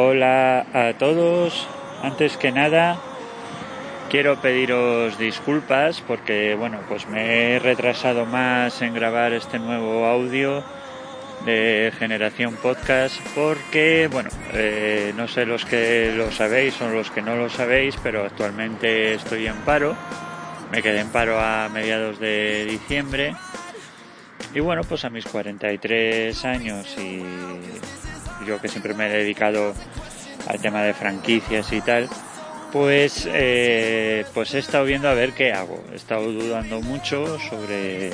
Hola a todos. Antes que nada, quiero pediros disculpas porque, bueno, pues me he retrasado más en grabar este nuevo audio de Generación Podcast porque, bueno, eh, no sé los que lo sabéis o los que no lo sabéis, pero actualmente estoy en paro. Me quedé en paro a mediados de diciembre. Y bueno, pues a mis 43 años y yo que siempre me he dedicado al tema de franquicias y tal, pues, eh, pues he estado viendo a ver qué hago. He estado dudando mucho sobre,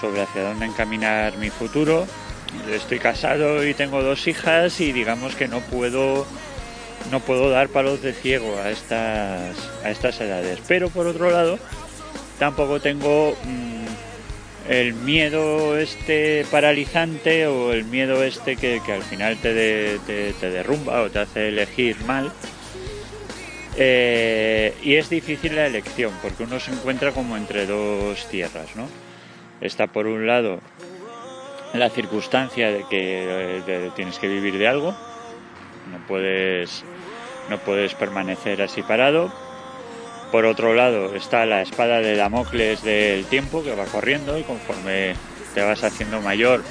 sobre hacia dónde encaminar mi futuro. Estoy casado y tengo dos hijas y digamos que no puedo no puedo dar palos de ciego a estas a estas edades. Pero por otro lado, tampoco tengo mm, el miedo este paralizante o el miedo este que, al final te, de- te, derrumba o te hace elegir mal. Eh, y es difícil la elección porque uno se encuentra como entre dos tierras, ¿no? Está por un lado la circunstancia de que eh, tienes que vivir de algo, no puedes, no puedes permanecer así parado. Por otro lado está la espada de Damocles del tiempo que va corriendo y conforme te vas haciendo mayor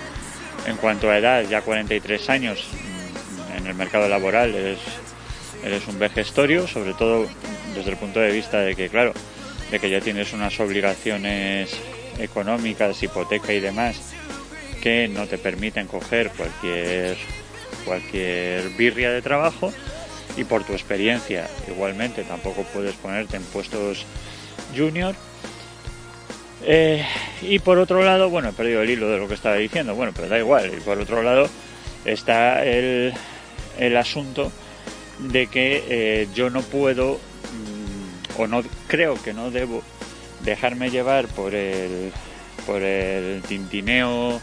en cuanto a edad, ya 43 años mm, en el mercado laboral, eres, eres un vejestorio, sobre todo desde el punto de vista de que, claro, de que ya tienes unas obligaciones económicas, hipoteca y demás, que no te permiten coger cualquier, cualquier birria de trabajo y por tu experiencia igualmente tampoco puedes ponerte en puestos junior. Eh, y por otro lado, bueno, he perdido el hilo de lo que estaba diciendo, bueno, pero da igual. Y por otro lado está el, el asunto de que eh, yo no puedo, mm, o no creo que no debo, dejarme llevar por el, por el tintineo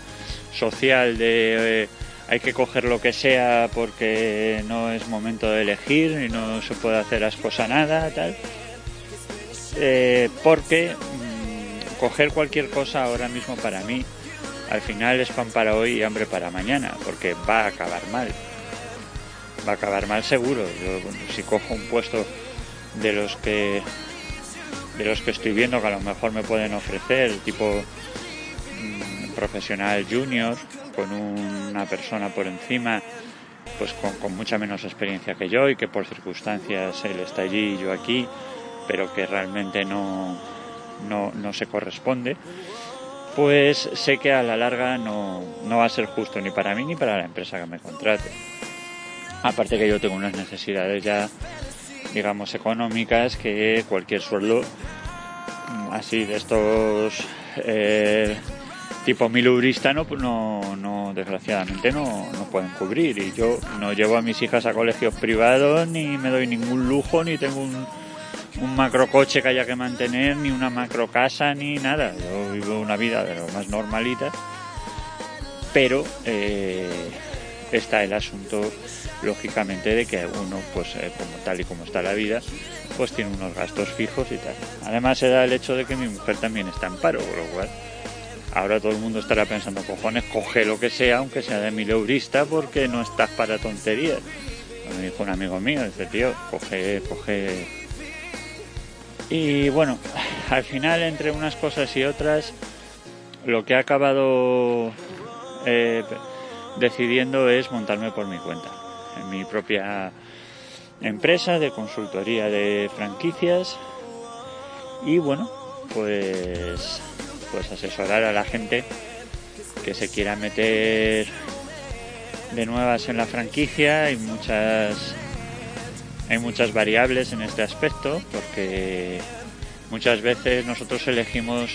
social de eh, hay que coger lo que sea porque no es momento de elegir y no se puede hacer ascos a nada, tal. Eh, porque mm, coger cualquier cosa ahora mismo para mí al final es pan para hoy y hambre para mañana, porque va a acabar mal. Va a acabar mal seguro. Yo, si cojo un puesto de los que de los que estoy viendo que a lo mejor me pueden ofrecer, tipo mm, profesional junior, con una persona por encima, pues con, mucha menos experiencia que yo y que por circunstancias él está allí y yo aquí, pero que realmente no, no, no se corresponde, pues sé que a la larga no, no va a ser justo ni para mí ni para la empresa que me contrate. Aparte que yo tengo unas necesidades ya, digamos, económicas que cualquier sueldo así de estos eh, tipo milubrista no, no, no desgraciadamente no, no pueden cubrir y yo no llevo a mis hijas a colegios privados ni me doy ningún lujo ni tengo un, un macrocoche que haya que mantener, ni una macro casa, ni nada. Yo vivo una vida de lo más normalita, pero eh, está el asunto, lógicamente, de que uno, pues eh, como tal y como está la vida, pues tiene unos gastos fijos y tal. Además se da el hecho de que mi mujer también está en paro, por lo cual ahora todo el mundo estará pensando, cojones, coge lo que sea, aunque sea de mileurista, porque no estás para tonterías. Me dijo un amigo mío, dice, tío, coge, coge. Y bueno, al final, entre unas cosas y otras, lo que he acabado eh, decidiendo es montarme por mi cuenta, en mi propia empresa de consultoría de franquicias y bueno, pues pues asesorar a la gente que se quiera meter de nuevas en la franquicia. Hay muchas hay muchas variables en este aspecto porque muchas veces nosotros elegimos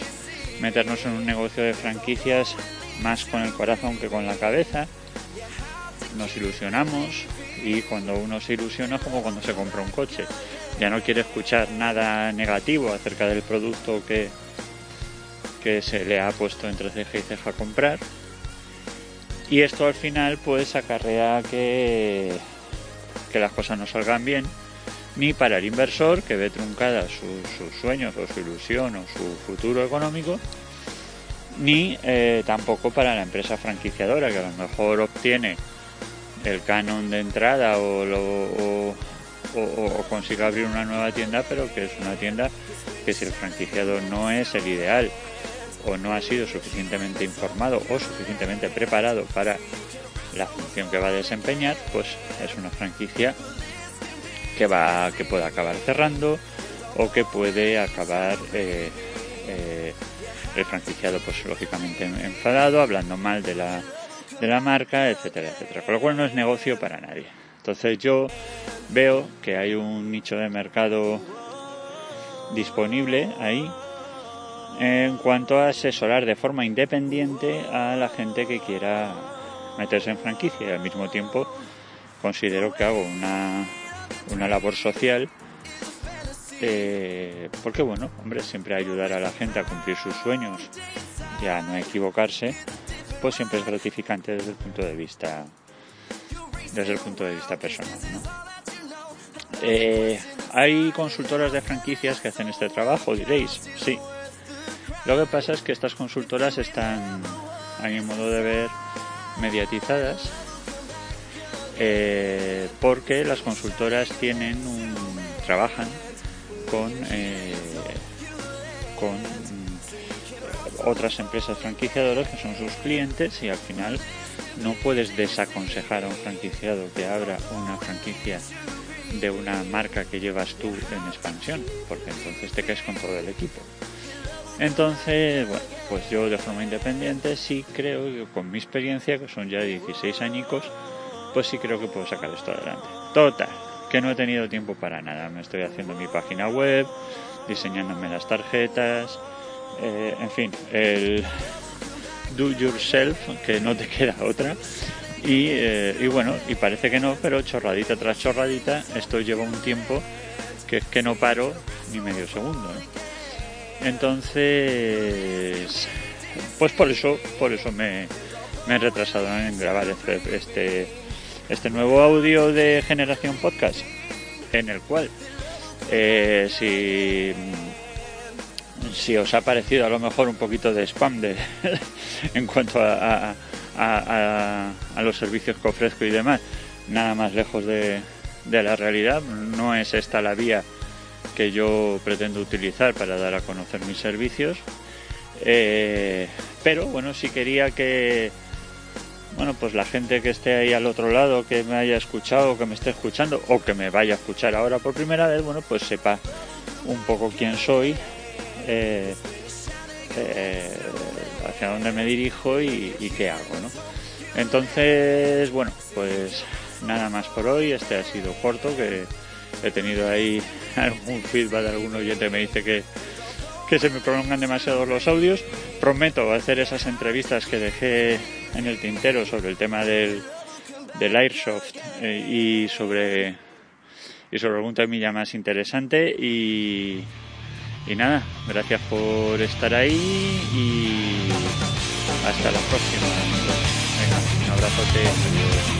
meternos en un negocio de franquicias más con el corazón que con la cabeza. Nos ilusionamos y cuando uno se ilusiona como cuando se compra un coche. Ya no quiere escuchar nada negativo acerca del producto que, que se le ha puesto entre ceja y ceja a comprar. Y esto al final pues acarrea que, que las cosas no salgan bien, ni para el inversor que ve truncada sus sueños o su ilusión o su futuro económico, ni eh, tampoco para la empresa franquiciadora que a lo mejor obtiene el canon de entrada o, o, o, consiga abrir una nueva tienda, pero que es una tienda que si el franquiciado no es el ideal o no ha sido suficientemente informado o suficientemente preparado para la función que va a desempeñar, pues es una franquicia que va que puede acabar cerrando o que puede acabar eh, eh, el franquiciado pues lógicamente enfadado, hablando mal de la, de la marca, etcétera, etcétera. Con lo cual no es negocio para nadie. Entonces yo veo que hay un nicho de mercado disponible ahí en cuanto a asesorar de forma independiente a la gente que quiera meterse en franquicia. Y al mismo tiempo considero que hago una, una labor social eh, porque bueno, hombre, siempre ayudar a la gente a cumplir sus sueños y a no equivocarse, pues siempre es gratificante desde el punto de vista desde el punto de vista personal. Eh, hay consultoras de franquicias que hacen este trabajo, diréis, sí, lo que pasa es que estas consultoras están, a mi modo de ver, mediatizadas eh, porque las consultoras tienen un, trabajan con, eh, con otras empresas franquiciadoras que son sus clientes y al final no puedes desaconsejar a un franquiciado que abra una franquicia de una marca que llevas tú en expansión, porque entonces te caes con todo el equipo. Entonces, bueno, pues yo de forma independiente sí creo con mi experiencia, que son ya 16 añicos, pues sí creo que puedo sacar esto adelante. Total, que no he tenido tiempo para nada. Me estoy haciendo mi página web, diseñándome las tarjetas, eh, en fin, el do yourself, que no te queda otra. Y, eh, y, bueno, y parece que no, pero chorradita tras chorradita, esto lleva un tiempo que es que no paro ni medio segundo. ¿eh? Entonces, pues por eso, por eso me, he retrasado en grabar este, este, este, nuevo audio de Generación Podcast, en el cual, eh, si, si os ha parecido a lo mejor un poquito de spam de, en cuanto a, a, los servicios que ofrezco y demás, nada más lejos de, de la realidad, no es esta la vía que yo pretendo utilizar para dar a conocer mis servicios. Eh, pero bueno, si quería que bueno, pues la gente que esté ahí al otro lado, que me haya escuchado, que me esté escuchando, o que me vaya a escuchar ahora por primera vez, bueno, pues sepa un poco quién soy, eh, eh, hacia dónde me dirijo y, qué hago, ¿no? Entonces, bueno, pues nada más por hoy. Este ha sido corto, que he tenido ahí algún feedback de algún oyente me dice que, que se me prolongan demasiado los audios. Prometo hacer esas entrevistas que dejé en el tintero sobre el tema del, del Airsoft eh, y sobre y sobre algún temilla más interesante y, y nada, gracias por estar ahí y hasta la próxima. Venga, un abrazote.